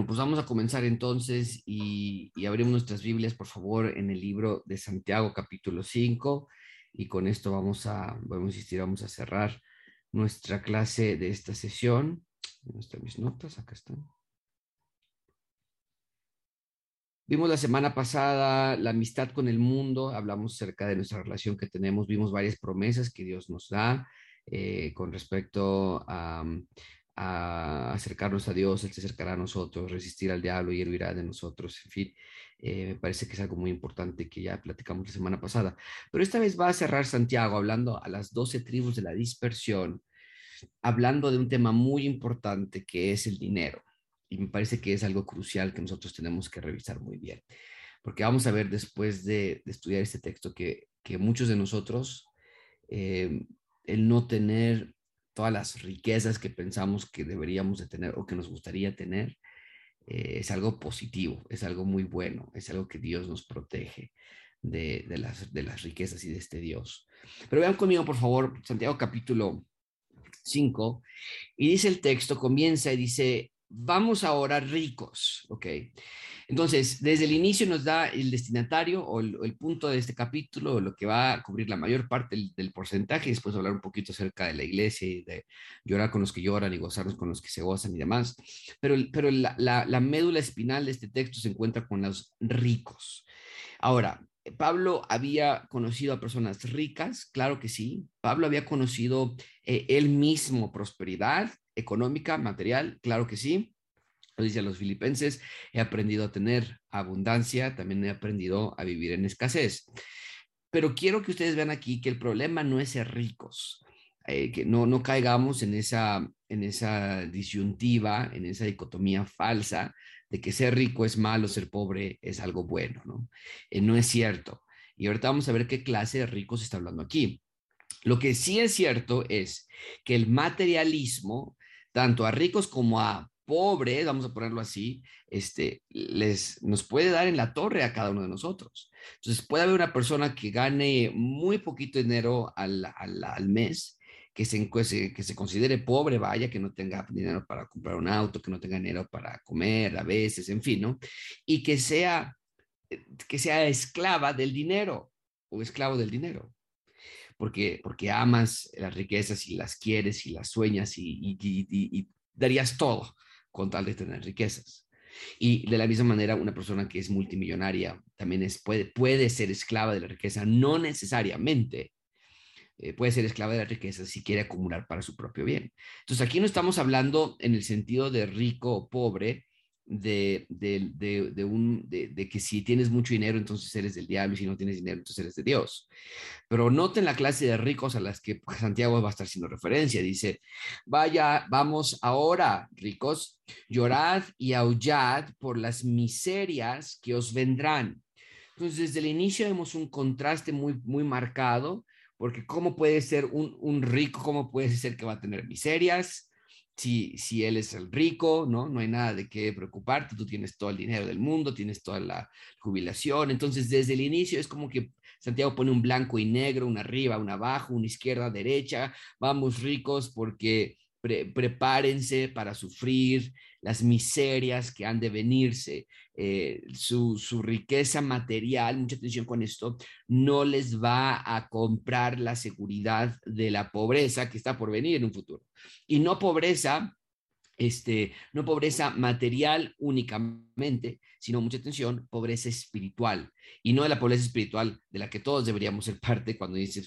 Bueno, pues vamos a comenzar entonces y, y abrimos nuestras Biblias, por favor, en el libro de Santiago, capítulo 5. Y con esto vamos a, vamos a insistir, vamos a cerrar nuestra clase de esta sesión. ¿Dónde están mis notas? Acá están. Vimos la semana pasada la amistad con el mundo, hablamos acerca de nuestra relación que tenemos, vimos varias promesas que Dios nos da eh, con respecto a, a, acercarnos a Dios, Él se acercará a nosotros, resistir al diablo y Él huirá de nosotros, en fin, eh, me parece que es algo muy importante que ya platicamos la semana pasada. Pero esta vez va a cerrar Santiago hablando a las doce tribus de la dispersión, hablando de un tema muy importante que es el dinero y me parece que es algo crucial que nosotros tenemos que revisar muy bien, porque vamos a ver después de, estudiar este texto que, que, muchos de nosotros, eh, el no tener todas las riquezas que pensamos que deberíamos de tener o que nos gustaría tener, eh, es algo positivo, es algo muy bueno, es algo que Dios nos protege de, de, las, de las riquezas y de este Dios. Pero vean conmigo, por favor, Santiago capítulo 5, y dice el texto, comienza y dice, vamos ahora ricos, ¿ok? Entonces, desde el inicio nos da el destinatario o el, punto de este capítulo, lo que va a cubrir la mayor parte del, porcentaje, y después hablar un poquito acerca de la iglesia y de llorar con los que lloran y gozarnos con los que se gozan y demás. Pero, pero la, la médula espinal de este texto se encuentra con los ricos. Ahora, Pablo había conocido a personas ricas, claro que sí. Pablo había conocido eh, él mismo prosperidad económica, material, claro que sí. Lo dice a los filipenses, he aprendido a tener abundancia, también he aprendido a vivir en escasez. Pero quiero que ustedes vean aquí que el problema no es ser ricos, eh, que no, no caigamos en esa, en esa disyuntiva, en esa dicotomía falsa de que ser rico es malo, ser pobre es algo bueno, ¿no? Eh, no es cierto. Y ahorita vamos a ver qué clase de ricos está hablando aquí. Lo que sí es cierto es que el materialismo, tanto a ricos como a pobres, vamos a ponerlo así, este, les, nos puede dar en la torre a cada uno de nosotros. Entonces, puede haber una persona que gane muy poquito dinero al, al, al mes que se, que se considere pobre, vaya, que no tenga dinero para comprar un auto, que no tenga dinero para comer a veces, en fin, ¿no? Y que sea, eh, que sea esclava del dinero o esclavo del dinero. Porque, porque amas las riquezas y las quieres y las sueñas y, y darías todo con tal de tener riquezas. Y de la misma manera, una persona que es multimillonaria también es, puede, puede ser esclava de la riqueza, no necesariamente eh, puede ser esclava de la riqueza si quiere acumular para su propio bien. Entonces aquí no estamos hablando en el sentido de rico o pobre, de, de, un, de, que si tienes mucho dinero, entonces eres del diablo, y si no tienes dinero, entonces eres de Dios. Pero noten la clase de ricos a las que Santiago va a estar haciendo referencia. Dice, vaya, vamos ahora, ricos, llorad y aullad por las miserias que os vendrán. Entonces, desde el inicio vemos un contraste muy, muy marcado porque ¿cómo puede ser un, un, rico, cómo puede ser que va a tener miserias? Si, si él es el rico, ¿no? No hay nada de qué preocuparte, tú tienes todo el dinero del mundo, tienes toda la jubilación. Entonces, desde el inicio es como que Santiago pone un blanco y negro, una arriba, una abajo, una izquierda, derecha. Vamos ricos porque prepárense para sufrir las miserias que han de venirse, eh, su, su, riqueza material, mucha atención con esto, no les va a comprar la seguridad de la pobreza que está por venir en un futuro. Y no pobreza este, no pobreza material únicamente, sino mucha atención, pobreza espiritual. Y no de la pobreza espiritual de la que todos deberíamos ser parte cuando dice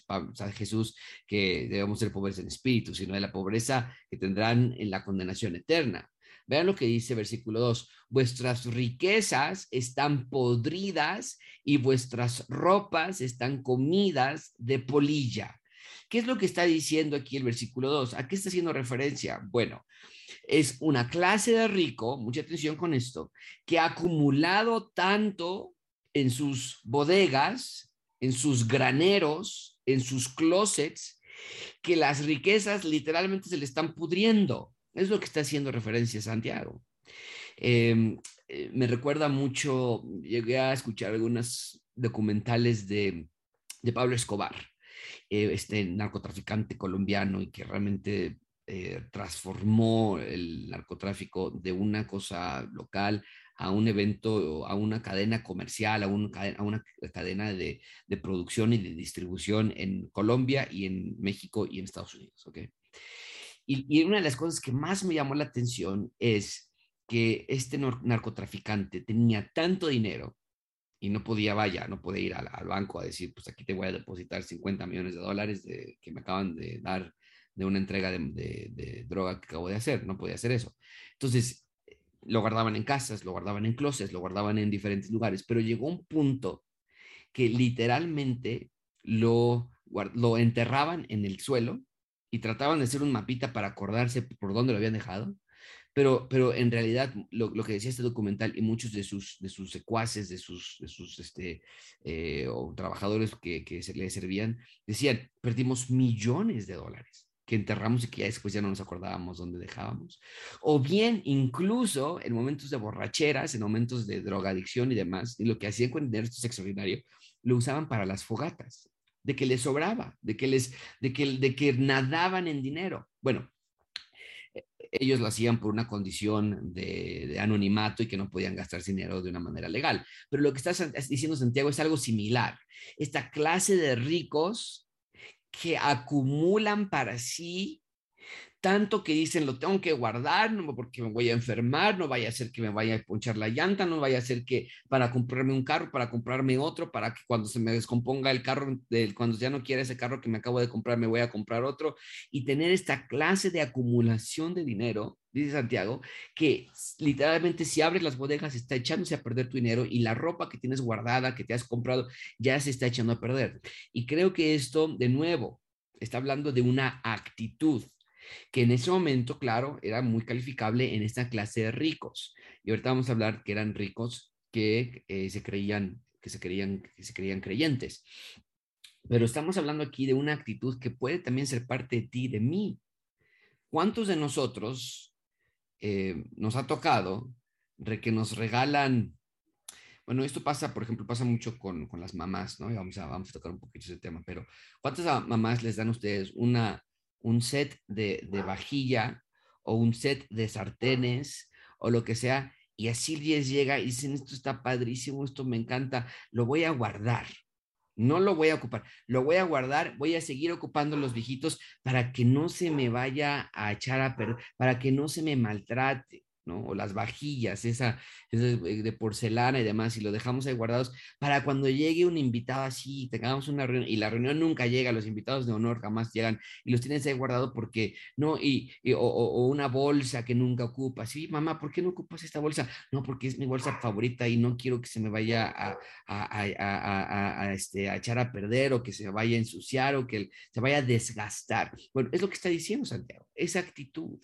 Jesús que debemos ser pobres en espíritu, sino de la pobreza que tendrán en la condenación eterna. Vean lo que dice versículo 2, vuestras riquezas están podridas y vuestras ropas están comidas de polilla. ¿Qué es lo que está diciendo aquí el versículo 2? ¿A qué está haciendo referencia? Bueno, es una clase de rico, mucha atención con esto, que ha acumulado tanto en sus bodegas, en sus graneros, en sus closets, que las riquezas literalmente se le están pudriendo. Es lo que está haciendo referencia Santiago. Em, eh, me recuerda mucho, llegué a escuchar algunos documentales de, de Pablo Escobar, eh, este narcotraficante colombiano y que realmente eh, transformó el narcotráfico de una cosa local a un evento, a una cadena comercial, a, un, a una cadena de, de, producción y de distribución en Colombia y en México y en Estados Unidos. ¿okay? Y, una de las cosas que más me llamó la atención es que este narcotraficante tenía tanto dinero y no podía, vaya, no podía ir al, banco a decir, pues aquí te voy a depositar 50 millones de dólares de, que me acaban de dar de una entrega de, droga que acabo de hacer, no podía hacer eso. Entonces, lo guardaban en casas, lo guardaban en closets, lo guardaban en diferentes lugares, pero llegó un punto que literalmente lo, lo enterraban en el suelo y trataban de hacer un mapita para acordarse por dónde lo habían dejado, pero, pero en realidad lo, que decía este documental y muchos de sus, de sus secuaces, de sus, de sus este, eh, o trabajadores que, se le servían, decían, perdimos millones de dólares que enterramos y que ya después ya no nos acordábamos dónde dejábamos. O bien, incluso en momentos de borracheras, en momentos de drogadicción y demás, y lo que hacían con dinero, esto es extraordinario, lo usaban para las fogatas, de que les sobraba, de que, les, de que, de que nadaban en dinero. Bueno, e, ellos lo hacían por una condición de, de, anonimato y que no podían gastar dinero de una manera legal. Pero lo que estás diciendo, Santiago, es algo similar. Esta clase de ricos que acumulan para sí tanto que dicen lo tengo que guardar porque me voy a enfermar, no vaya a ser que me vaya a ponchar la llanta, no vaya a ser que para comprarme un carro, para comprarme otro, para que cuando se me descomponga el carro, cuando ya no quiera ese carro que me acabo de comprar, me voy a comprar otro y tener esta clase de acumulación de dinero, dice Santiago, que literalmente si abres las bodegas está echándose a perder tu dinero y la ropa que tienes guardada, que te has comprado, ya se está echando a perder. Y creo que esto, de nuevo, está hablando de una actitud que en ese momento, claro, era muy calificable en esta clase de ricos. Y ahorita vamos a hablar que eran ricos que eh, se creían, que se creían, que se creían creyentes. Pero estamos hablando aquí de una actitud que puede también ser parte de ti, de mí. ¿Cuántos de nosotros eh, nos ha tocado que nos regalan bueno, esto pasa, por ejemplo, pasa mucho con, con las mamás, ¿no? Y vamos a, vamos a tocar un poquito ese tema, pero ¿cuántas mamás les dan ustedes una, un set de, vajilla o un set de sartenes o lo que sea, y así les llega y dicen, esto está padrísimo, esto me encanta, lo voy a guardar. No lo voy a ocupar, lo voy a guardar, voy a seguir ocupando los viejitos para que no se me vaya a echar a perder, para que no se me maltrate. ¿No? O las vajillas, esa, de porcelana y demás, y lo dejamos ahí guardados para cuando llegue un invitado así, tengamos una reunión, y la reunión nunca llega, los invitados de honor jamás llegan, y los tienes ahí guardados porque, ¿no? Y, o, una bolsa que nunca ocupas, sí, mamá, ¿por qué no ocupas esta bolsa? No, porque es mi bolsa favorita y no quiero que se me vaya a, a, a, este, a echar a perder o que se vaya a ensuciar o que se vaya a desgastar. Bueno, es lo que está diciendo Santiago, esa actitud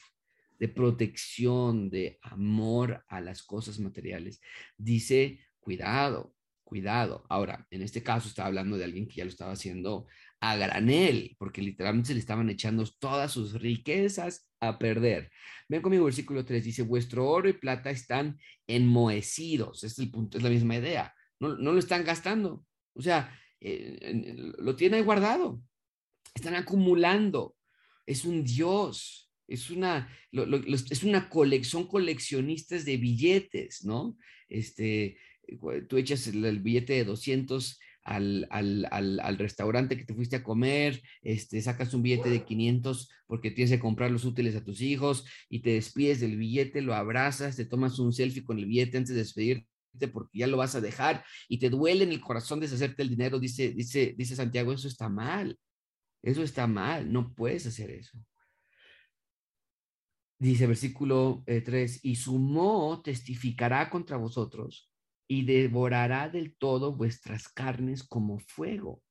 de protección, de amor a las cosas materiales, dice, cuidado, cuidado. Ahora, en este caso está hablando de alguien que ya lo estaba haciendo a granel, porque literalmente se le estaban echando todas sus riquezas a perder. Ven conmigo, versículo 3 dice, vuestro oro y plata están enmohecidos. es el punto, es la misma idea. No, no lo están gastando. O sea, eh, lo tiene guardado. Están acumulando. Es un Dios es una, es una colección, coleccionistas de billetes, ¿no? Este, tú echas el, billete de 200 al, al, al, restaurante que te fuiste a comer, este, sacas un billete de 500 porque tienes que comprar los útiles a tus hijos y te despides del billete, lo abrazas, te tomas un selfie con el billete antes de despedirte porque ya lo vas a dejar y te duele en el corazón deshacerte el dinero, dice, dice, dice Santiago, eso está mal, eso está mal, no puedes hacer eso. Dice versículo 3, eh, y su moho testificará contra vosotros y devorará del todo vuestras carnes como fuego.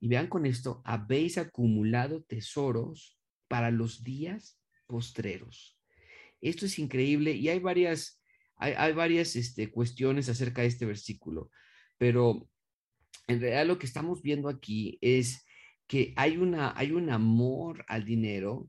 Y vean con esto, habéis acumulado tesoros para los días postreros. Esto es increíble y hay varias, hay, varias este, cuestiones acerca de este versículo, pero en realidad lo que estamos viendo aquí es que hay, una, hay un amor al dinero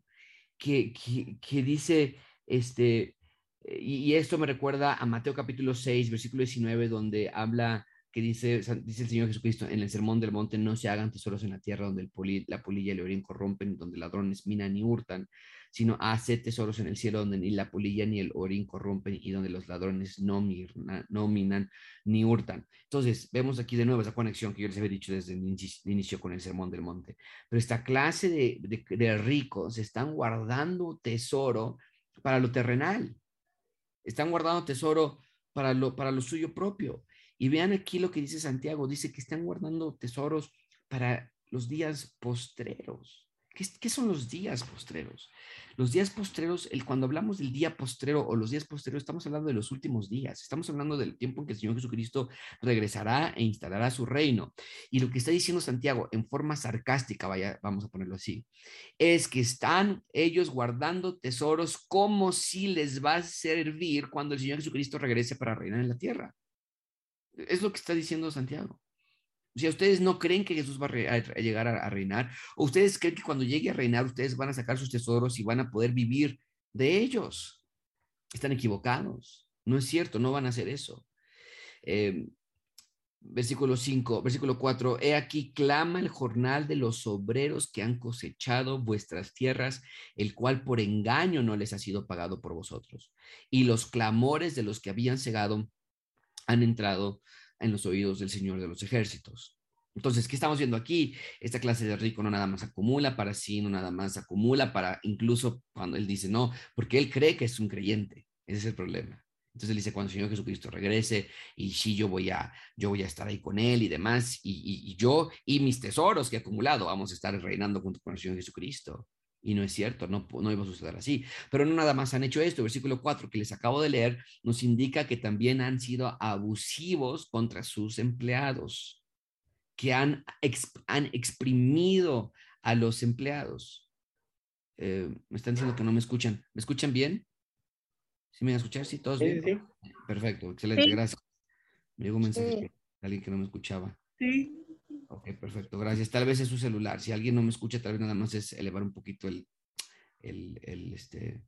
que, dice, este, y, esto me recuerda a Mateo capítulo 6, versículo 19, donde habla que dice, dice el Señor Jesucristo en el Sermón del Monte, no se hagan tesoros en la tierra donde el la polilla y el orín corrompen, donde ladrones minan y hurtan, sino hace tesoros en el cielo donde ni la polilla ni el orín corrompen y donde los ladrones no, minan ni hurtan. Entonces, vemos aquí de nuevo esa conexión que yo les había dicho desde el inicio con el Sermón del Monte. Pero esta clase de, de, de ricos están guardando tesoro para lo terrenal. Están guardando tesoro para lo, para lo suyo propio. Y vean aquí lo que dice Santiago, dice que están guardando tesoros para los días postreros. ¿Qué, son los días postreros? Los días postreros, el, cuando hablamos del día postrero o los días postreros, estamos hablando de los últimos días, estamos hablando del tiempo en que el Señor Jesucristo regresará e instalará su reino. Y lo que está diciendo Santiago en forma sarcástica, vaya, vamos a ponerlo así, es que están ellos guardando tesoros como si les va a servir cuando el Señor Jesucristo regrese para reinar en la tierra. Es lo que está diciendo Santiago. O sea, ustedes no creen que Jesús va a, llegar a, reinar, o ustedes creen que cuando llegue a reinar ustedes van a sacar sus tesoros y van a poder vivir de ellos. Están equivocados. No es cierto, no van a hacer eso. Em, versículo 5, versículo 4, he aquí clama el jornal de los obreros que han cosechado vuestras tierras, el cual por engaño no les ha sido pagado por vosotros, y los clamores de los que habían cegado han entrado en los oídos del Señor de los ejércitos. Entonces, ¿qué estamos viendo aquí? Esta clase de rico no nada más acumula para sí, no nada más acumula para incluso cuando él dice no, porque él cree que es un creyente. Ese es el problema. Entonces él dice, cuando el Señor Jesucristo regrese, y sí, yo voy a, yo voy a estar ahí con él y demás, y, y yo y mis tesoros que he acumulado, vamos a estar reinando junto con el Señor Jesucristo. Y no es cierto, no, no iba a suceder así. Pero no nada más han hecho esto. Versículo 4 que les acabo de leer nos indica que también han sido abusivos contra sus empleados, que han, han exprimido a los empleados. Eh, me están diciendo que no me escuchan. ¿Me escuchan bien? ¿Sí me van a escuchar? Sí, todos bien. Perfecto, excelente, gracias. Me llegó un mensaje de alguien que no me escuchaba. Sí. Ok, perfecto, gracias. Tal vez es su celular. Si alguien no me escucha, tal vez nada más es elevar un poquito el, el, este,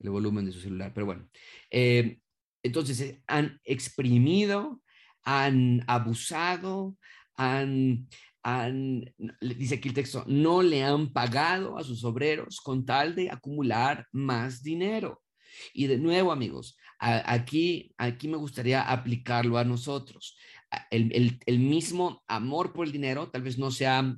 el volumen de su celular. Pero bueno, eh, entonces eh, han exprimido, han abusado, han, han, dice aquí el texto, no le han pagado a sus obreros con tal de acumular más dinero. Y de nuevo, amigos, aquí, aquí me gustaría aplicarlo a nosotros el, mismo amor por el dinero tal vez no se ha,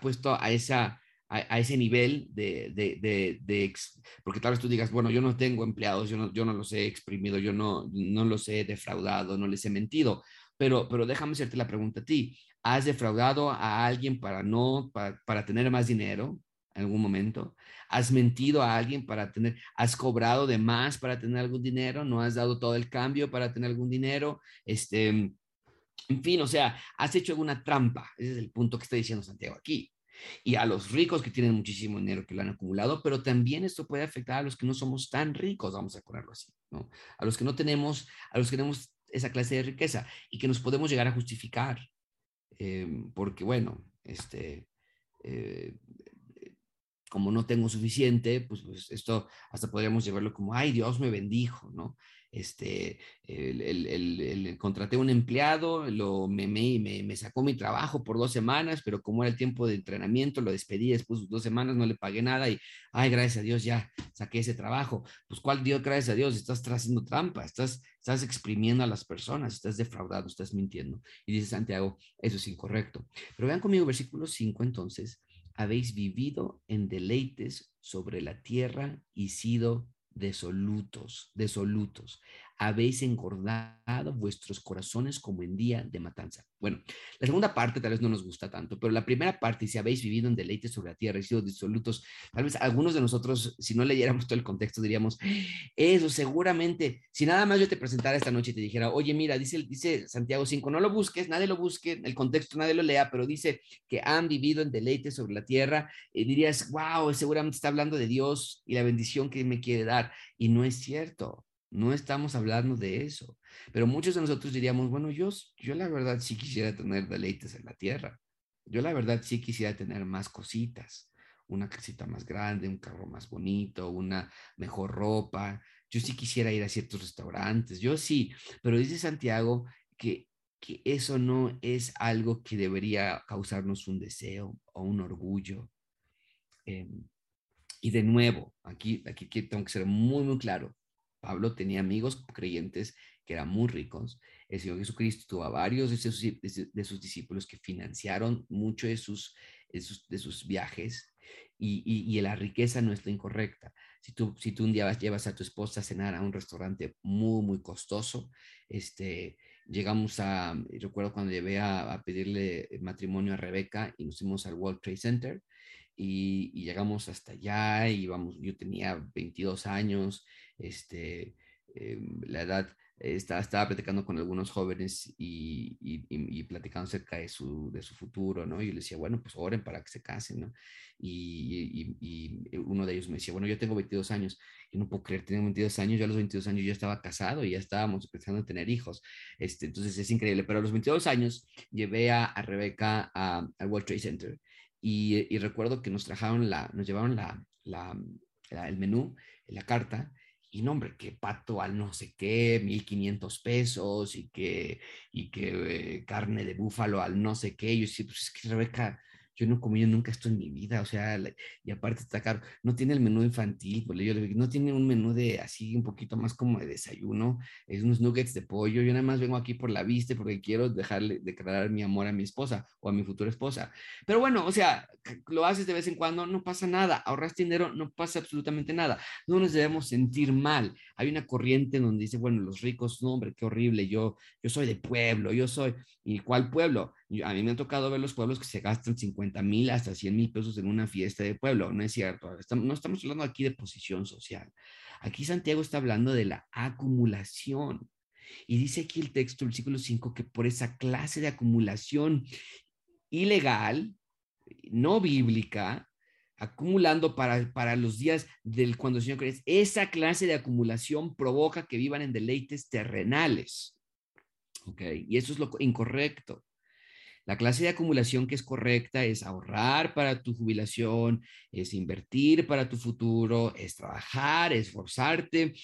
puesto a, esa, a, ese nivel de, de, porque tal vez tú digas, bueno, yo no tengo empleados, yo no, yo no los he exprimido, yo no, no los he defraudado, no les he mentido, pero, pero déjame hacerte la pregunta a ti, ¿has defraudado a alguien para no, para, para tener más dinero? en algún momento? ¿Has mentido a alguien para tener, has cobrado de más para tener algún dinero? ¿No has dado todo el cambio para tener algún dinero? Este, en fin, o sea, has hecho alguna trampa. Ese es el punto que está diciendo Santiago aquí. Y a los ricos que tienen muchísimo dinero que lo han acumulado, pero también esto puede afectar a los que no somos tan ricos, vamos a ponerlo así, ¿no? A los que no tenemos, a los que tenemos esa clase de riqueza y que nos podemos llegar a justificar. Eh, porque, bueno, este, eh, como no tengo suficiente, pues, pues, esto hasta podríamos llevarlo como, ay, Dios me bendijo, ¿no? este, el, el, el, contraté un empleado, lo, me, me, me, sacó mi trabajo por dos semanas, pero como era el tiempo de entrenamiento, lo despedí después de dos semanas, no le pagué nada y, ay, gracias a Dios, ya saqué ese trabajo. Pues, ¿cuál Dios, gracias a Dios? Estás haciendo trampa, estás, estás exprimiendo a las personas, estás defraudando, estás mintiendo. Y dice Santiago, eso es incorrecto. Pero vean conmigo versículo 5 entonces, habéis vivido en deleites sobre la tierra y sido desolutos, desolutos habéis engordado vuestros corazones como en día de matanza. Bueno, la segunda parte tal vez no nos gusta tanto, pero la primera parte, si habéis vivido en deleite sobre la tierra y sido disolutos, tal vez algunos de nosotros, si no leyéramos todo el contexto, diríamos, eso seguramente, si nada más yo te presentara esta noche y te dijera, oye, mira, dice, dice Santiago 5, no lo busques, nadie lo busque, el contexto nadie lo lea, pero dice que han vivido en deleite sobre la tierra, y dirías, wow, seguramente está hablando de Dios y la bendición que me quiere dar, y no es cierto. No estamos hablando de eso. Pero muchos de nosotros diríamos, bueno, yo, yo la verdad sí quisiera tener deleites en la tierra. Yo la verdad sí quisiera tener más cositas. Una casita más grande, un carro más bonito, una mejor ropa. Yo sí quisiera ir a ciertos restaurantes. Yo sí. Pero dice Santiago que que eso no es algo que debería causarnos un deseo o un orgullo. Em, y de nuevo, aquí, aquí tengo que ser muy, muy claro. Pablo tenía amigos creyentes que eran muy ricos. El Señor Jesucristo tuvo a varios de sus, discípulos que financiaron mucho de sus, viajes y, y, la riqueza no está incorrecta. Si tú, si tú un día llevas a tu esposa a cenar a un restaurante muy, muy costoso, este, llegamos a, recuerdo cuando llevé a, a pedirle matrimonio a Rebeca y nos fuimos al World Trade Center y, y, llegamos hasta allá y vamos, yo tenía 22 años, este, eh, la edad estaba, estaba platicando con algunos jóvenes y, y, y, platicando acerca de su, de su futuro, ¿no? Y yo le decía, bueno, pues oren para que se casen, ¿no? Y, uno de ellos me decía, bueno, yo tengo 22 años, y no puedo creer, tengo 22 años, yo a los 22 años yo estaba casado y ya estábamos pensando en tener hijos, este, entonces es increíble, pero a los 22 años llevé a, a Rebeca al World Trade Center y, recuerdo que nos trajeron la, nos llevaron la, la, el menú, la carta, y no, hombre, que pato al no sé qué, 1500 pesos y que, y que eh, carne de búfalo al no sé qué. Yo sí, pues es que Rebeca, yo no he comido nunca esto en mi vida, o sea, y aparte está caro, no tiene el menú infantil, pues yo le digo, no tiene un menú de así un poquito más como de desayuno, es unos nuggets de pollo, yo nada más vengo aquí por la vista porque quiero dejarle, declarar mi amor a mi esposa o a mi futura esposa. Pero bueno, o sea, lo haces de vez en cuando, no pasa nada, ahorras dinero, no pasa absolutamente nada, no nos debemos sentir mal. Hay una corriente donde dice, bueno, los ricos, no, hombre, qué horrible, yo, yo soy de pueblo, yo soy, ¿y cuál pueblo? A mí me ha tocado ver los pueblos que se gastan 50 mil hasta 100 mil pesos en una fiesta de pueblo. No es cierto. no estamos hablando aquí de posición social. Aquí Santiago está hablando de la acumulación. Y dice aquí el texto, el versículo 5, que por esa clase de acumulación ilegal, no bíblica, acumulando para, para los días del cuando el Señor cree, esa clase de acumulación provoca que vivan en deleites terrenales. ¿Ok? Y eso es lo incorrecto. La clase de acumulación que es correcta es ahorrar para tu jubilación, es invertir para tu futuro, es trabajar, esforzarte,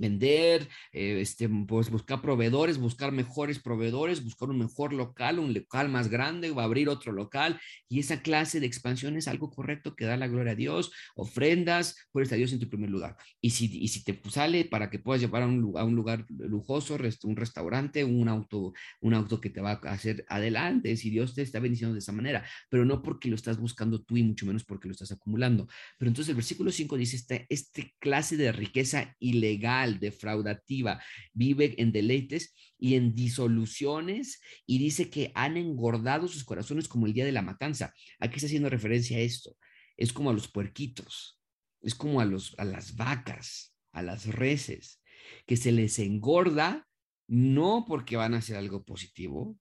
vender, eh, este, pues buscar proveedores, buscar mejores proveedores, buscar un mejor local, un local más grande, va a abrir otro local y esa clase de expansión es algo correcto que da la gloria a Dios, ofrendas, pones a Dios en tu primer lugar. Y si, y si te sale para que puedas llevar a un, a un lugar lujoso, un restaurante, un auto, un auto que te va a hacer adelante, si Dios te está bendiciendo de esa manera, pero no porque lo estás buscando tú y mucho menos porque lo estás acumulando. Pero entonces el versículo 5 dice, esta, este clase de riqueza ilegal, defraudativa, vive en deleites y en disoluciones y dice que han engordado sus corazones como el día de la matanza. Aquí está haciendo referencia a esto. Es como a los puerquitos, es como a, los, a las vacas, a las reses, que se les engorda no porque van a hacer algo positivo.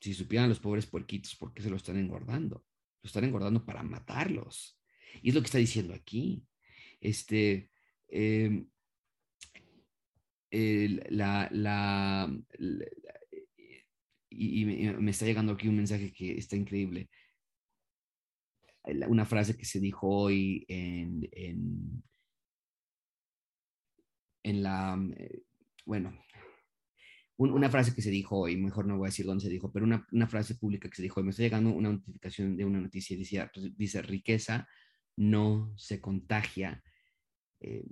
Si supieran los pobres puerquitos por qué se lo están engordando, lo están engordando para matarlos. Y es lo que está diciendo aquí. Este, eh, la, la, y, me está llegando aquí un mensaje que está increíble. Una frase que se dijo hoy en, en, en la, eh, bueno, una frase que se dijo hoy, mejor no voy a decir dónde se dijo, pero una, una frase pública que se dijo hoy, me está llegando una notificación de una noticia, dice, dice riqueza no se contagia. Eh,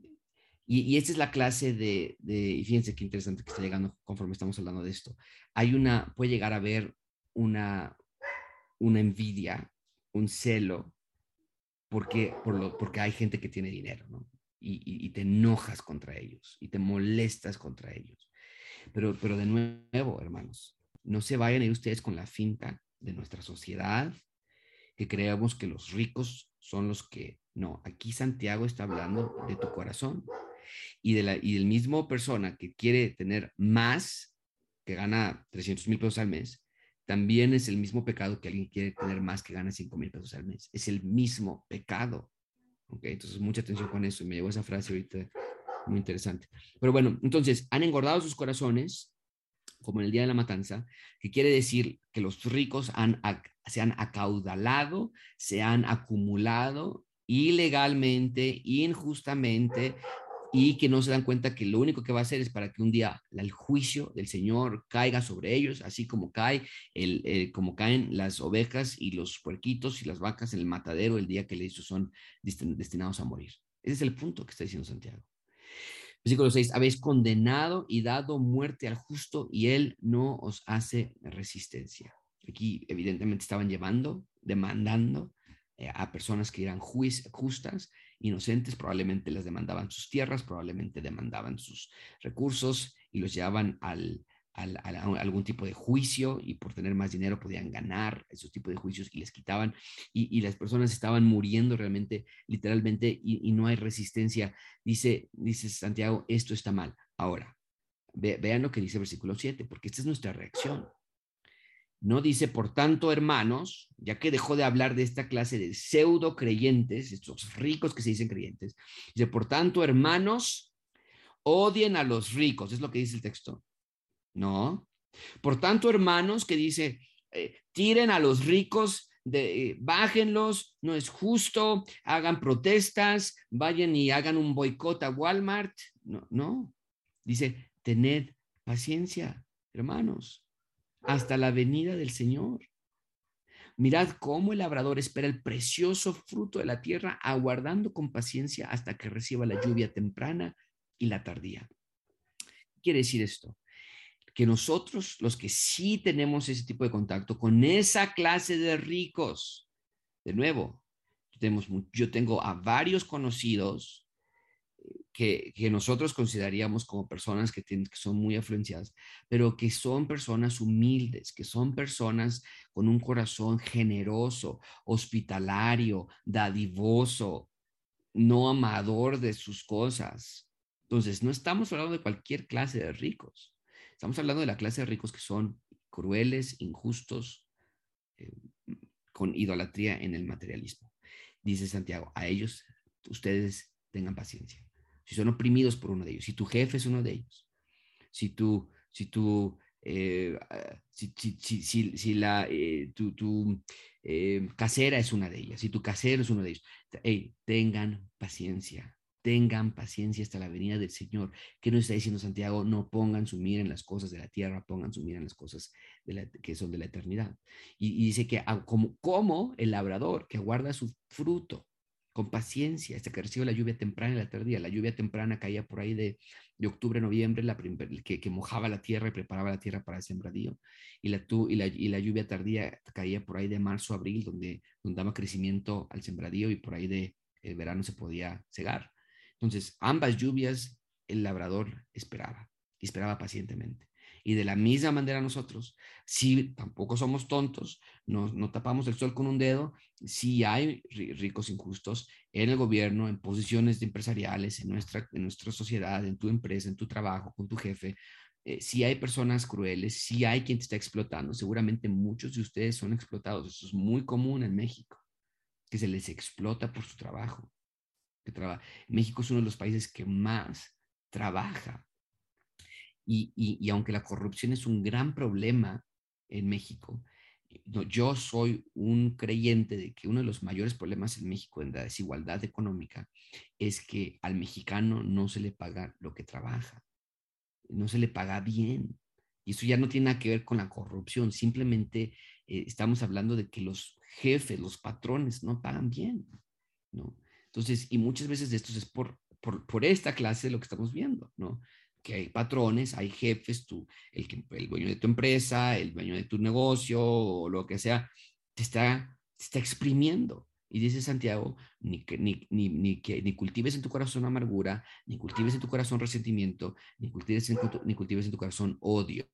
y, y, esta es la clase de, de, y fíjense qué interesante que está llegando conforme estamos hablando de esto. Hay una, puede llegar a haber una, una envidia, un celo, porque, por lo, porque hay gente que tiene dinero, ¿no? Y, y, y, te enojas contra ellos y te molestas contra ellos. Pero, pero de nuevo, hermanos, no se vayan a ir ustedes con la finta de nuestra sociedad, que creamos que los ricos son los que... No, aquí Santiago está hablando de tu corazón y, de la, del mismo persona que quiere tener más, que gana 300 mil pesos al mes, también es el mismo pecado que alguien quiere tener más que gana 5 mil pesos al mes. Es el mismo pecado. ¿Okay? Entonces, mucha atención con eso. Me llegó esa frase ahorita muy interesante. Pero bueno, entonces, han engordado sus corazones, como en el día de la matanza, que quiere decir que los ricos han, se han acaudalado, se han acumulado ilegalmente, injustamente, y que no se dan cuenta que lo único que va a hacer es para que un día el juicio del Señor caiga sobre ellos, así como cae el, como caen las ovejas y los puerquitos y las vacas en el matadero el día que ellos son destinados a morir. Ese es el punto que está diciendo Santiago. Versículo 6, habéis condenado y dado muerte al justo y él no os hace resistencia. Aquí evidentemente estaban llevando, demandando eh, a personas que eran justas, inocentes, probablemente les demandaban sus tierras, probablemente demandaban sus recursos y los llevaban al, al, a algún tipo de juicio y por tener más dinero podían ganar esos tipos de juicios y les quitaban y, y las personas estaban muriendo realmente, literalmente, y, y, no hay resistencia. Dice, dice Santiago, esto está mal. Ahora, vean lo que dice el versículo 7, porque esta es nuestra reacción. No dice, por tanto, hermanos, ya que dejó de hablar de esta clase de pseudo creyentes, estos ricos que se dicen creyentes, dice, por tanto, hermanos, odien a los ricos, es lo que dice el texto. No. Por tanto, hermanos, que dice, eh, tiren a los ricos, de, eh, bájenlos, no es justo, hagan protestas, vayan y hagan un boicot a Walmart. No, no. Dice, tened paciencia, hermanos hasta la venida del Señor. Mirad cómo el labrador espera el precioso fruto de la tierra, aguardando con paciencia hasta que reciba la lluvia temprana y la tardía. ¿Qué quiere decir esto? Que nosotros, los que sí tenemos ese tipo de contacto con esa clase de ricos, de nuevo, tenemos, yo tengo a varios conocidos que, nosotros consideraríamos como personas que, tienen, que son muy afluenciadas, pero que son personas humildes, que son personas con un corazón generoso, hospitalario, dadivoso, no amador de sus cosas. Entonces, no estamos hablando de cualquier clase de ricos. Estamos hablando de la clase de ricos que son crueles, injustos, eh, con idolatría en el materialismo. Dice Santiago, a ellos ustedes tengan paciencia si son oprimidos por uno de ellos, si tu jefe es uno de ellos, si tú, si tú, eh, ah, si, si, si, la, eh, tu, tu eh, casera es una de ellas, si tu casero es uno de ellos, tengan paciencia, tengan paciencia hasta la venida del Señor. ¿Qué nos está diciendo Santiago? No pongan su mira en las cosas de la tierra, pongan su mira en las cosas de la, que son de la eternidad. Y, y dice que ah, como, como el labrador que guarda su fruto, con paciencia hasta que reciba la lluvia temprana y la tardía. La lluvia temprana caía por ahí de, de octubre, noviembre, la que, que, mojaba la tierra y preparaba la tierra para el sembradío. Y la, y, la, lluvia tardía caía por ahí de marzo, abril, donde, donde daba crecimiento al sembradío y por ahí de el verano se podía cegar. Entonces, ambas lluvias el labrador esperaba, esperaba pacientemente. Y de la misma manera nosotros, si tampoco somos tontos, no, no tapamos el sol con un dedo, si hay ricos injustos en el gobierno, en posiciones empresariales, en nuestra, en nuestra sociedad, en tu empresa, en tu trabajo, con tu jefe, eh, si hay personas crueles, si hay quien te está explotando, seguramente muchos de ustedes son explotados. Eso es muy común en México, que se les explota por su trabajo. Que México es uno de los países que más trabaja y, aunque la corrupción es un gran problema en México, yo soy un creyente de que uno de los mayores problemas en México en la desigualdad económica es que al mexicano no se le paga lo que trabaja, no se le paga bien. Y eso ya no tiene nada que ver con la corrupción, simplemente eh, estamos hablando de que los jefes, los patrones no pagan bien, ¿no? Entonces, y muchas veces de esto es por, por, por esta clase de lo que estamos viendo, ¿no? Que hay patrones, hay jefes, tú, el, el dueño de tu empresa, el dueño de tu negocio o lo que sea, te está, está exprimiendo. Y dice Santiago, ni, que, ni, ni, ni, que, ni cultives en tu corazón amargura, ni cultives en tu corazón resentimiento, ni cultives en, ni cultives en tu corazón odio.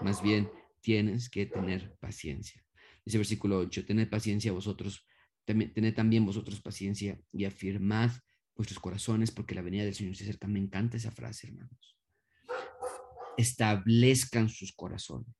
Más bien, tienes que tener paciencia. Dice versículo 8, tened paciencia vosotros, tened también vosotros paciencia y afirmad vuestros corazones, porque la venida del Señor se acerca. Me encanta esa frase, hermanos. Establezcan sus corazones.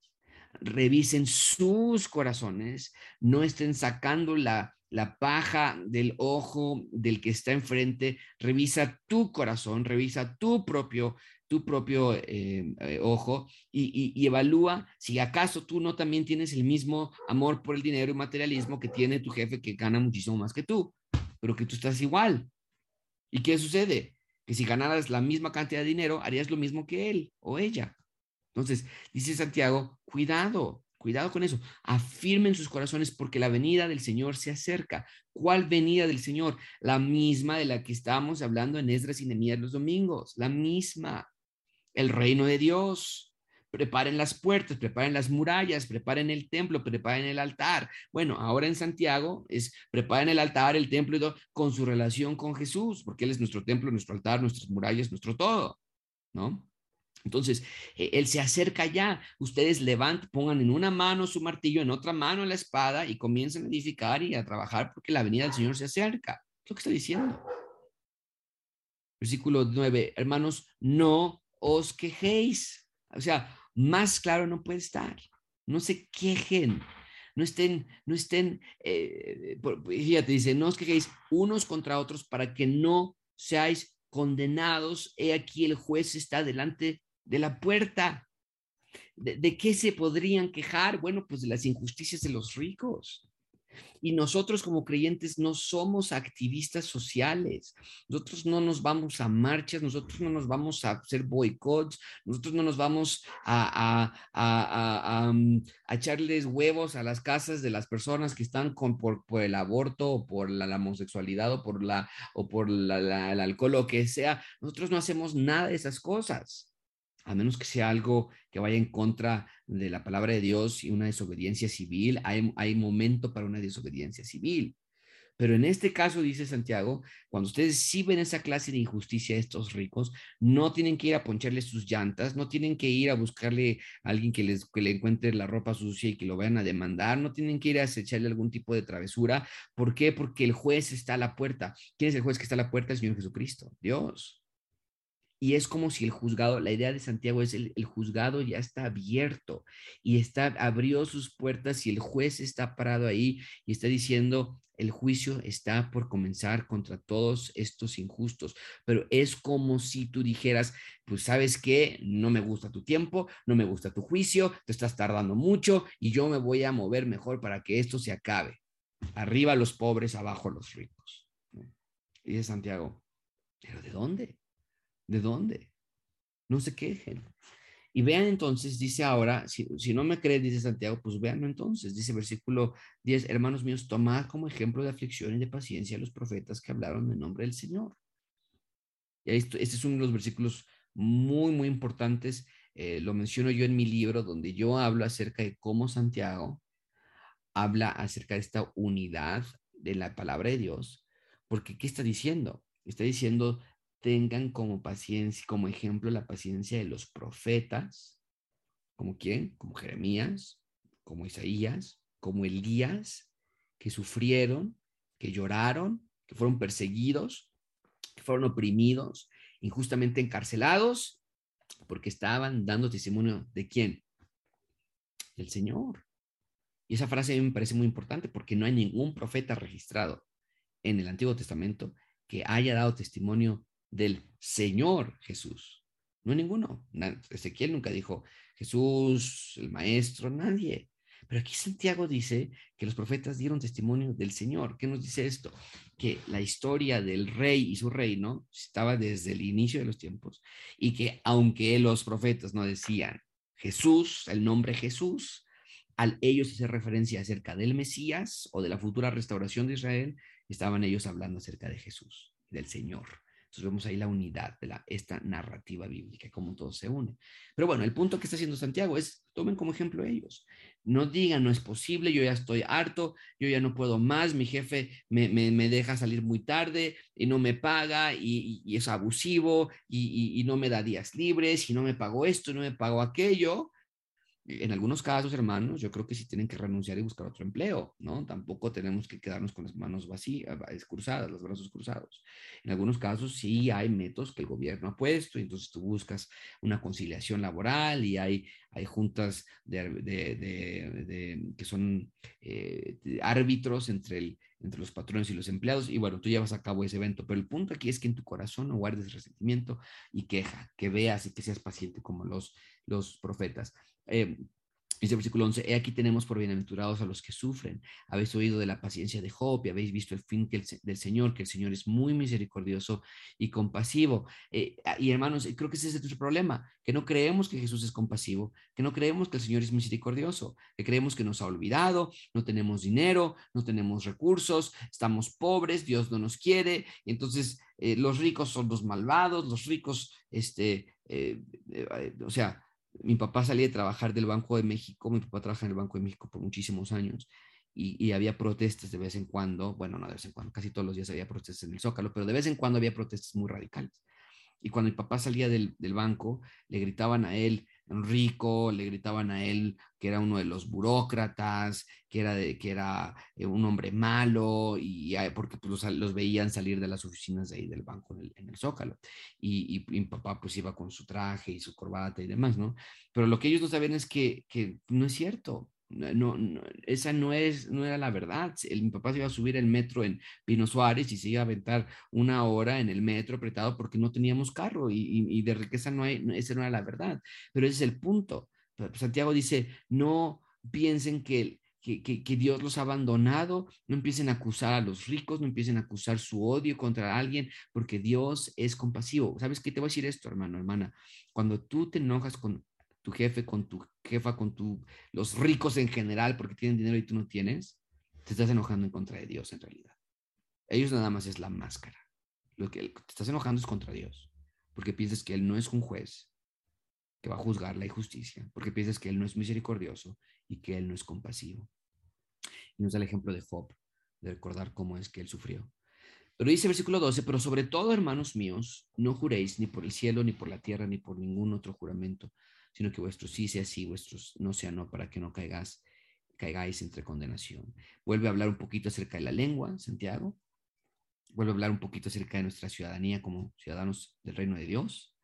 Revisen sus corazones. No estén sacando la, la paja del ojo del que está enfrente. Revisa tu corazón, revisa tu propio, tu propio eh, eh, ojo y, y, evalúa si acaso tú no también tienes el mismo amor por el dinero y materialismo que tiene tu jefe que gana muchísimo más que tú, pero que tú estás igual. ¿Y qué sucede? que si ganaras la misma cantidad de dinero, harías lo mismo que él o ella. Entonces, dice Santiago, cuidado, cuidado con eso. Afirmen sus corazones porque la venida del Señor se acerca. ¿Cuál venida del Señor? La misma de la que estábamos hablando en Esdras y Nehemías los domingos, la misma. El reino de Dios, preparen las puertas, preparen las murallas, preparen el templo, preparen el altar. Bueno, ahora en Santiago es preparen el altar, el templo y todo con su relación con Jesús, porque Él es nuestro templo, nuestro altar, nuestras murallas, nuestro todo, ¿no? Entonces, eh, Él se acerca ya. Ustedes levanten, pongan en una mano su martillo, en otra mano la espada y comiencen a edificar y a trabajar porque la venida del Señor se acerca. Es lo que está diciendo. Versículo 9, hermanos, no os quejéis. O sea, más claro no puede estar. No se quejen, no estén, no estén, eh, fíjate, dice, no os quejéis unos contra otros para que no seáis condenados. He aquí el juez está delante de la puerta. ¿De, ¿De, qué se podrían quejar? Bueno, pues de las injusticias de los ricos. Y nosotros como creyentes no somos activistas sociales. Nosotros no nos vamos a marchas, nosotros no nos vamos a hacer boicots, nosotros no nos vamos a, a, a, a, echarles huevos a las casas de las personas que están con, por, por el aborto o por la, homosexualidad o por, la, o por la, el alcohol o que sea. Nosotros no hacemos nada de esas cosas a menos que sea algo que vaya en contra de la palabra de Dios y una desobediencia civil, hay, hay momento para una desobediencia civil. Pero en este caso, dice Santiago, cuando ustedes sí ven esa clase de injusticia a estos ricos, no tienen que ir a poncharles sus llantas, no tienen que ir a buscarle a alguien que, les, que le encuentre la ropa sucia y que lo vayan a demandar, no tienen que ir a acecharle algún tipo de travesura. ¿Por qué? Porque el juez está a la puerta. ¿Quién es el juez que está a la puerta? El Señor Jesucristo, Dios y es como si el juzgado, la idea de Santiago es el, el, juzgado ya está abierto y está, abrió sus puertas y el juez está parado ahí y está diciendo, el juicio está por comenzar contra todos estos injustos, pero es como si tú dijeras, pues sabes qué, no me gusta tu tiempo, no me gusta tu juicio, te estás tardando mucho y yo me voy a mover mejor para que esto se acabe. Arriba los pobres, abajo los ricos. Dice Santiago, ¿pero de dónde? ¿De dónde? No se quejen. Y vean entonces, dice ahora, si, si, no me creen, dice Santiago, pues vean entonces, dice versículo 10, hermanos míos, tomad como ejemplo de aflicción y de paciencia a los profetas que hablaron en nombre del Señor. Y esto, este es uno de los versículos muy, muy importantes. Eh, lo menciono yo en mi libro, donde yo hablo acerca de cómo Santiago habla acerca de esta unidad de la palabra de Dios. Porque, ¿qué está diciendo? Está diciendo tengan como paciencia, como ejemplo la paciencia de los profetas, como quién, como Jeremías, como Isaías, como Elías, que sufrieron, que lloraron, que fueron perseguidos, que fueron oprimidos, injustamente encarcelados, porque estaban dando testimonio de quién? Del Señor. Y esa frase me parece muy importante porque no hay ningún profeta registrado en el Antiguo Testamento que haya dado testimonio del Señor Jesús. No ninguno. Ezequiel nunca dijo Jesús, el Maestro, nadie. Pero aquí Santiago dice que los profetas dieron testimonio del Señor. ¿Qué nos dice esto? Que la historia del rey y su reino estaba desde el inicio de los tiempos y que aunque los profetas no decían Jesús, el nombre Jesús, al ellos hacer referencia acerca del Mesías o de la futura restauración de Israel, estaban ellos hablando acerca de Jesús, del Señor. Vemos ahí la unidad de la, esta narrativa bíblica, cómo todo se une. Pero bueno, el punto que está haciendo Santiago es, tomen como ejemplo ellos. No digan, no es posible, yo ya estoy harto, yo ya no puedo más, mi jefe me, me, deja salir muy tarde y no me paga y, es abusivo y, y, no me da días libres y no me pagó esto, no me pagó aquello en algunos casos, hermanos, yo creo que sí tienen que renunciar y buscar otro empleo, ¿no? Tampoco tenemos que quedarnos con las manos vacías, cruzadas, los brazos cruzados. En algunos casos sí hay métodos que el gobierno ha puesto, y entonces tú buscas una conciliación laboral y hay, hay juntas de, de, de, de que son eh, árbitros entre, el, entre los patrones y los empleados, y bueno, tú llevas a cabo ese evento, pero el punto aquí es que en tu corazón no guardes resentimiento y queja, que veas y que seas paciente como los, los profetas. Eh, Dice el versículo 11, he aquí tenemos por bienaventurados a los que sufren. Habéis oído de la paciencia de Job y habéis visto el fin del Señor, que el Señor es muy misericordioso y compasivo. Eh, ah, y hermanos, creo que ese es nuestro problema, que no creemos que Jesús es compasivo, que no creemos que el Señor es misericordioso, que creemos que nos ha olvidado, no tenemos dinero, no tenemos recursos, estamos pobres, Dios no nos quiere, entonces eh, los ricos son los malvados, los ricos, este, eh, o sea, mi papá salía de trabajar del Banco de México, mi papá trabaja en el Banco de México por muchísimos años y, había protestas de vez en cuando, bueno, no de vez en cuando, casi todos los días había protestas en el Zócalo, pero de vez en cuando había protestas muy radicales. Y cuando mi papá salía del, del banco, le gritaban a él, rico, le gritaban a él que era uno de los burócratas, que era, de, que era eh, un hombre malo, y porque pues, los, veían salir de las oficinas de ahí del banco en el, Zócalo. Y, mi papá pues iba con su traje y su corbata y demás, ¿no? Pero lo que ellos no sabían es que, que no es cierto. No, esa no, es, no era la verdad. El, mi papá se iba a subir el metro en Pino Suárez y se iba a aventar una hora en el metro apretado porque no teníamos carro y, de riqueza no hay, esa no era la verdad. Pero ese es el punto. Santiago dice, no piensen que, que, que, Dios los ha abandonado, no empiecen a acusar a los ricos, no empiecen a acusar su odio contra alguien, porque Dios es compasivo. ¿Sabes qué te voy a decir esto, hermano, hermana? Cuando tú te enojas con tu jefe, con tu jefa, con tu, los ricos en general, porque tienen dinero y tú no tienes, te estás enojando en contra de Dios en realidad. Ellos nada más es la máscara. Lo que te estás enojando es contra Dios, porque piensas que Él no es un juez que va a juzgar la injusticia, porque piensas que Él no es misericordioso y que Él no es compasivo. Y nos da el ejemplo de Job, de recordar cómo es que Él sufrió. Pero dice el versículo 12, pero sobre todo, hermanos míos, no juréis ni por el cielo, ni por la tierra, ni por ningún otro juramento, sino que vuestro sí sea sí, vuestros no sea no, para que no caigáis, caigáis entre condenación. Vuelve a hablar un poquito acerca de la lengua, Santiago. Vuelve a hablar un poquito acerca de nuestra ciudadanía como ciudadanos del reino de Dios.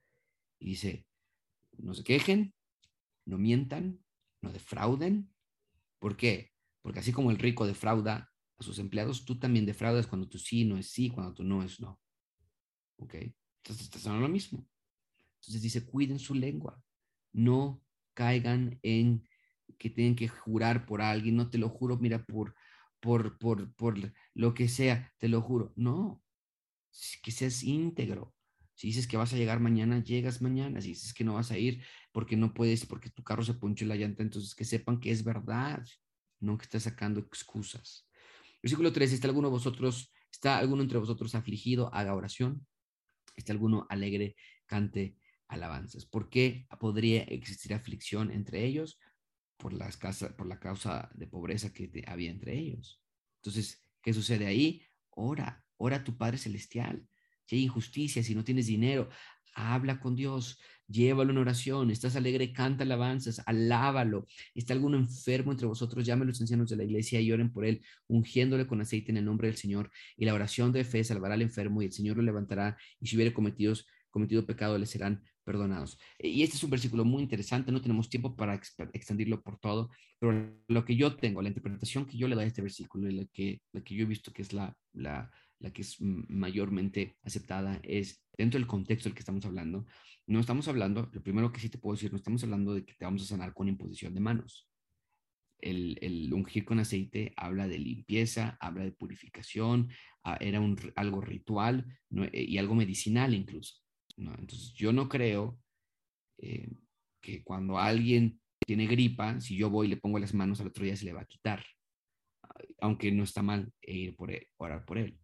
Y dice, no se quejen, no mientan, no defrauden. ¿Por qué? Porque así como el rico defrauda a sus empleados, tú también defraudas cuando tu sí no es sí, cuando tu no es no. ¿Ok? Entonces estás haciendo lo mismo. Entonces dice, cuiden su lengua no caigan en que tienen que jurar por alguien, no te lo juro, mira, por, por, por, por lo que sea, te lo juro. No, que seas íntegro. Si dices que vas a llegar mañana, llegas mañana. Si dices que no vas a ir porque no puedes, porque tu carro se ponchó la llanta, entonces que sepan que es verdad, no que estás sacando excusas. Versículo 3, ¿está alguno de vosotros, está alguno entre vosotros afligido? Haga oración. ¿Está alguno alegre? Cante alabanzas. ¿Por qué podría existir aflicción entre ellos? Por, las por la causa de pobreza que había entre ellos. Entonces, ¿qué sucede ahí? Ora, ora a tu Padre Celestial. Si hay injusticia, si no tienes dinero, habla con Dios, llévalo en oración, estás alegre, canta alabanzas, alábalo. ¿Está alguno enfermo entre vosotros? Llame a los ancianos de la iglesia y oren por él, ungiéndole con aceite en el nombre del Señor. Y la oración de fe salvará al enfermo y el Señor lo levantará. Y si hubiere cometido, cometido pecado, le serán perdonados. Y este es un versículo muy interesante, no tenemos tiempo para extendirlo por todo, pero lo que yo tengo, la interpretación que yo le doy a este versículo y la que, la que yo he visto que es la, la, la que es mayormente aceptada es dentro del contexto del que estamos hablando. No estamos hablando, lo primero que sí te puedo decir, no estamos hablando de que te vamos a sanar con imposición de manos. El, el, ungir con aceite habla de limpieza, habla de purificación, ah, era un, algo ritual y algo medicinal incluso. Entonces, yo no creo eh, que cuando alguien tiene gripa, si yo voy y le pongo las manos al otro día se le va a quitar, aunque no está mal ir por él, orar por él.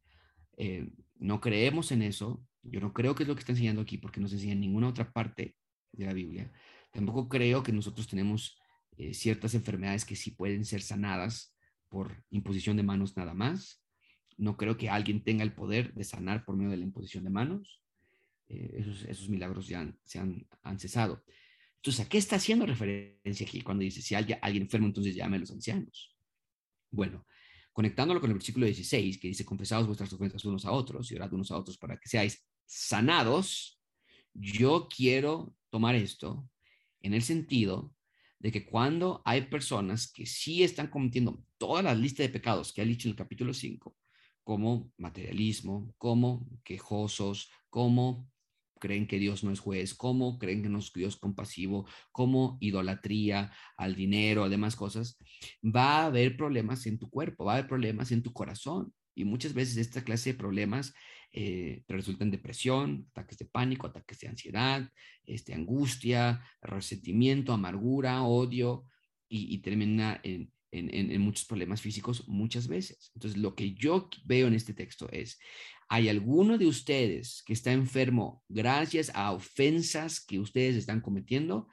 Eh, no creemos en eso. Yo no creo que es lo que está enseñando aquí porque no se enseña en ninguna otra parte de la Biblia. Tampoco creo que nosotros tenemos eh, ciertas enfermedades que sí pueden ser sanadas por imposición de manos nada más. No creo que alguien tenga el poder de sanar por medio de la imposición de manos. Eh, esos, milagros ya se han, cesado. Entonces, ¿a qué está haciendo referencia aquí cuando dice, si hay alguien enfermo, entonces llame a los ancianos? Bueno, conectándolo con el versículo 16, que dice, confesados vuestras ofensas unos a otros y orad unos a otros para que seáis sanados, yo quiero tomar esto en el sentido de que cuando hay personas que sí están cometiendo toda la lista de pecados que ha dicho en el capítulo 5, como materialismo, como quejosos, como creen que Dios no es juez, cómo creen que no es Dios compasivo, cómo idolatría al dinero, además cosas, va a haber problemas en tu cuerpo, va a haber problemas en tu corazón. Y muchas veces esta clase de problemas eh, resultan depresión, ataques de pánico, ataques de ansiedad, este, angustia, resentimiento, amargura, odio, y, y termina en, en, muchos problemas físicos muchas veces. Entonces, lo que yo veo en este texto es, ¿hay alguno de ustedes que está enfermo gracias a ofensas que ustedes están cometiendo?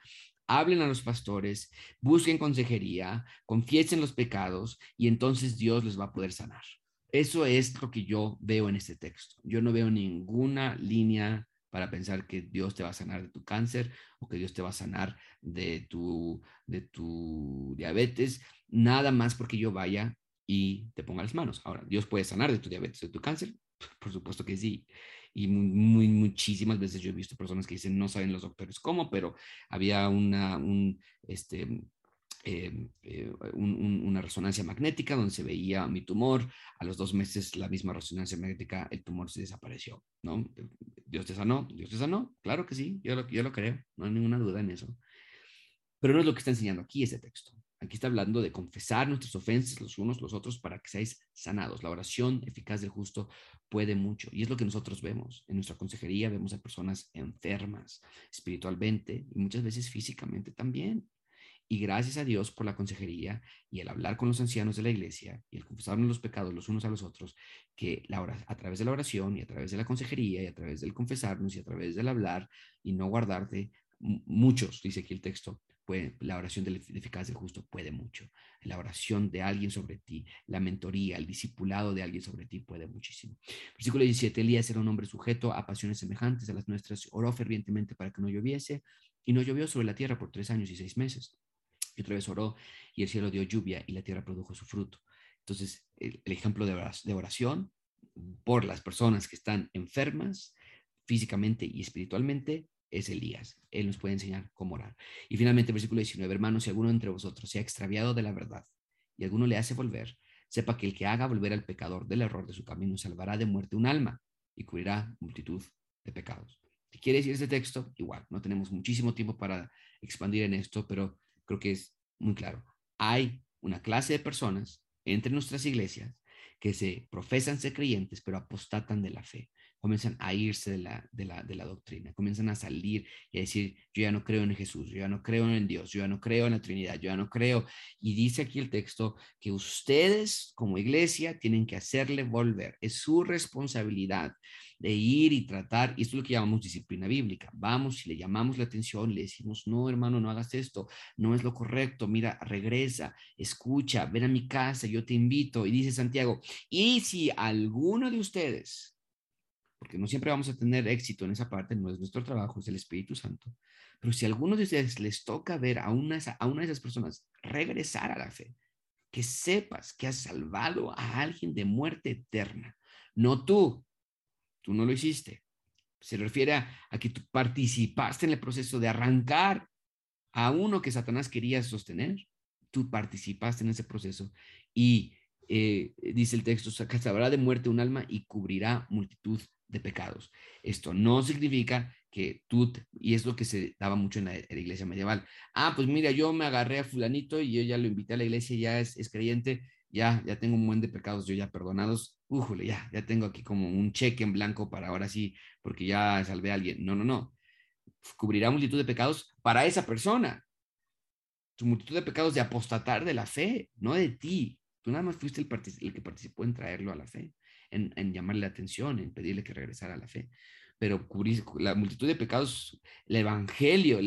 Hablen a los pastores, busquen consejería, confiesen los pecados y entonces Dios les va a poder sanar. Eso es lo que yo veo en este texto. Yo no veo ninguna línea para pensar que Dios te va a sanar de tu cáncer o que Dios te va a sanar de tu, de tu diabetes nada más porque yo vaya y te ponga las manos. Ahora, Dios puede sanar de tu diabetes, de tu cáncer, por supuesto que sí. Y muy, muchísimas veces yo he visto personas que dicen, no saben los doctores cómo, pero había una, un, este, eh, eh, una resonancia magnética donde se veía mi tumor. A los dos meses, la misma resonancia magnética, el tumor se desapareció, ¿no? Dios te sanó, Dios te sanó, claro que sí, yo lo, yo lo creo, no hay ninguna duda en eso. Pero no es lo que está enseñando aquí ese texto. Aquí está hablando de confesar nuestras ofensas los unos los otros para que seáis sanados. La oración eficaz del justo puede mucho y es lo que nosotros vemos. En nuestra consejería vemos a personas enfermas espiritualmente y muchas veces físicamente también. Y gracias a Dios por la consejería y el hablar con los ancianos de la iglesia y el confesarnos los pecados los unos a los otros, que la a través de la oración y a través de la consejería y a través del confesarnos y a través del hablar y no guardarte, muchos, dice aquí el texto, la oración del eficaz del justo puede mucho. La oración de alguien sobre ti, la mentoría, el discipulado de alguien sobre ti puede muchísimo. Versículo 17, Elías era un hombre sujeto a pasiones semejantes a las nuestras, oró fervientemente para que no lloviese y no llovió sobre la tierra por tres años y seis meses. Y otra vez oró y el cielo dio lluvia y la tierra produjo su fruto. Entonces, el, el ejemplo de oración por las personas que están enfermas físicamente y espiritualmente es Elías. Él nos puede enseñar cómo orar. Y finalmente, versículo 19, hermanos, si alguno entre vosotros se ha extraviado de la verdad y alguno le hace volver, sepa que el que haga volver al pecador del error de su camino salvará de muerte un alma y cubrirá multitud de pecados. ¿Qué quiere decir este texto? Igual, no tenemos muchísimo tiempo para expandir en esto, pero creo que es muy claro. Hay una clase de personas entre nuestras iglesias que se profesan ser creyentes, pero apostatan de la fe comienzan a irse de la, de, la, de la doctrina, comienzan a salir y a decir, yo ya no creo en Jesús, yo ya no creo en Dios, yo ya no creo en la Trinidad, yo ya no creo. Y dice aquí el texto que ustedes como iglesia tienen que hacerle volver, es su responsabilidad de ir y tratar, y esto es lo que llamamos disciplina bíblica. Vamos y le llamamos la atención, le decimos, no, hermano, no hagas esto, no es lo correcto, mira, regresa, escucha, ven a mi casa, yo te invito. Y dice Santiago, y si alguno de ustedes porque no siempre vamos a tener éxito en esa parte, no es nuestro trabajo, es el Espíritu Santo. Pero si a algunos de ustedes les toca ver a una, a una de esas personas regresar a la fe, que sepas que has salvado a alguien de muerte eterna, no tú, tú no lo hiciste. Se refiere a, a que tú participaste en el proceso de arrancar a uno que Satanás quería sostener. Tú participaste en ese proceso y eh, dice el texto, sabrá de muerte un alma y cubrirá multitud de pecados. Esto no significa que tú, y es lo que se daba mucho en la, iglesia medieval, ah, pues mira, yo me agarré a fulanito y yo ya lo invité a la iglesia, ya es, es creyente, ya, ya tengo un buen de pecados, yo ya perdonados, újule, ya, ya tengo aquí como un cheque en blanco para ahora sí, porque ya salvé a alguien. No, no, no. Cubrirá multitud de pecados para esa persona. Tu multitud de pecados de apostatar de la fe, no de ti. Tú nada más fuiste el, el que participó en traerlo a la fe en, llamarle la atención, en pedirle que regresara a la fe. Pero cubrir la multitud de pecados, el evangelio,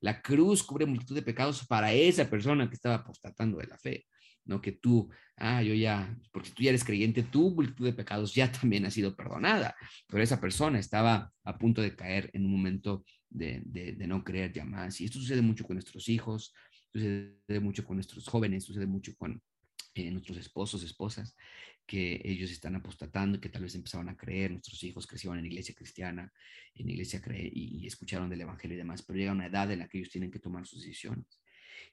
la cruz cubre multitud de pecados para esa persona que estaba apostatando de la fe. No que tú, ah, yo ya, porque tú ya eres creyente, tu multitud de pecados ya también ha sido perdonada. Pero esa persona estaba a punto de caer en un momento de, de no creer ya más. Y esto sucede mucho con nuestros hijos, sucede mucho con nuestros jóvenes, sucede mucho con eh, nuestros esposos, esposas, que ellos están apostatando, que tal vez empezaron a creer, nuestros hijos crecieron en iglesia cristiana, en iglesia cree, y, escucharon del Evangelio y demás, pero llega una edad en la que ellos tienen que tomar sus decisiones.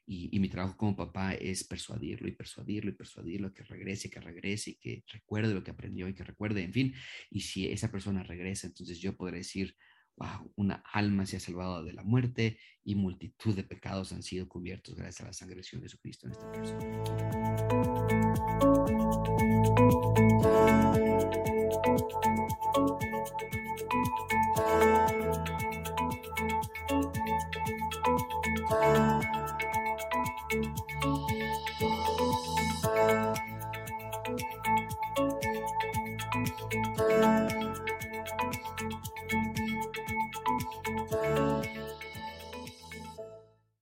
Y, mi trabajo como papá es persuadirlo y persuadirlo y persuadirlo que regrese, que regrese y que recuerde lo que aprendió y que recuerde, en fin. Y si esa persona regresa, entonces yo podré decir, wow, una alma se ha salvado de la muerte y multitud de pecados han sido cubiertos gracias a la sangre de Jesucristo en esta persona. Bye.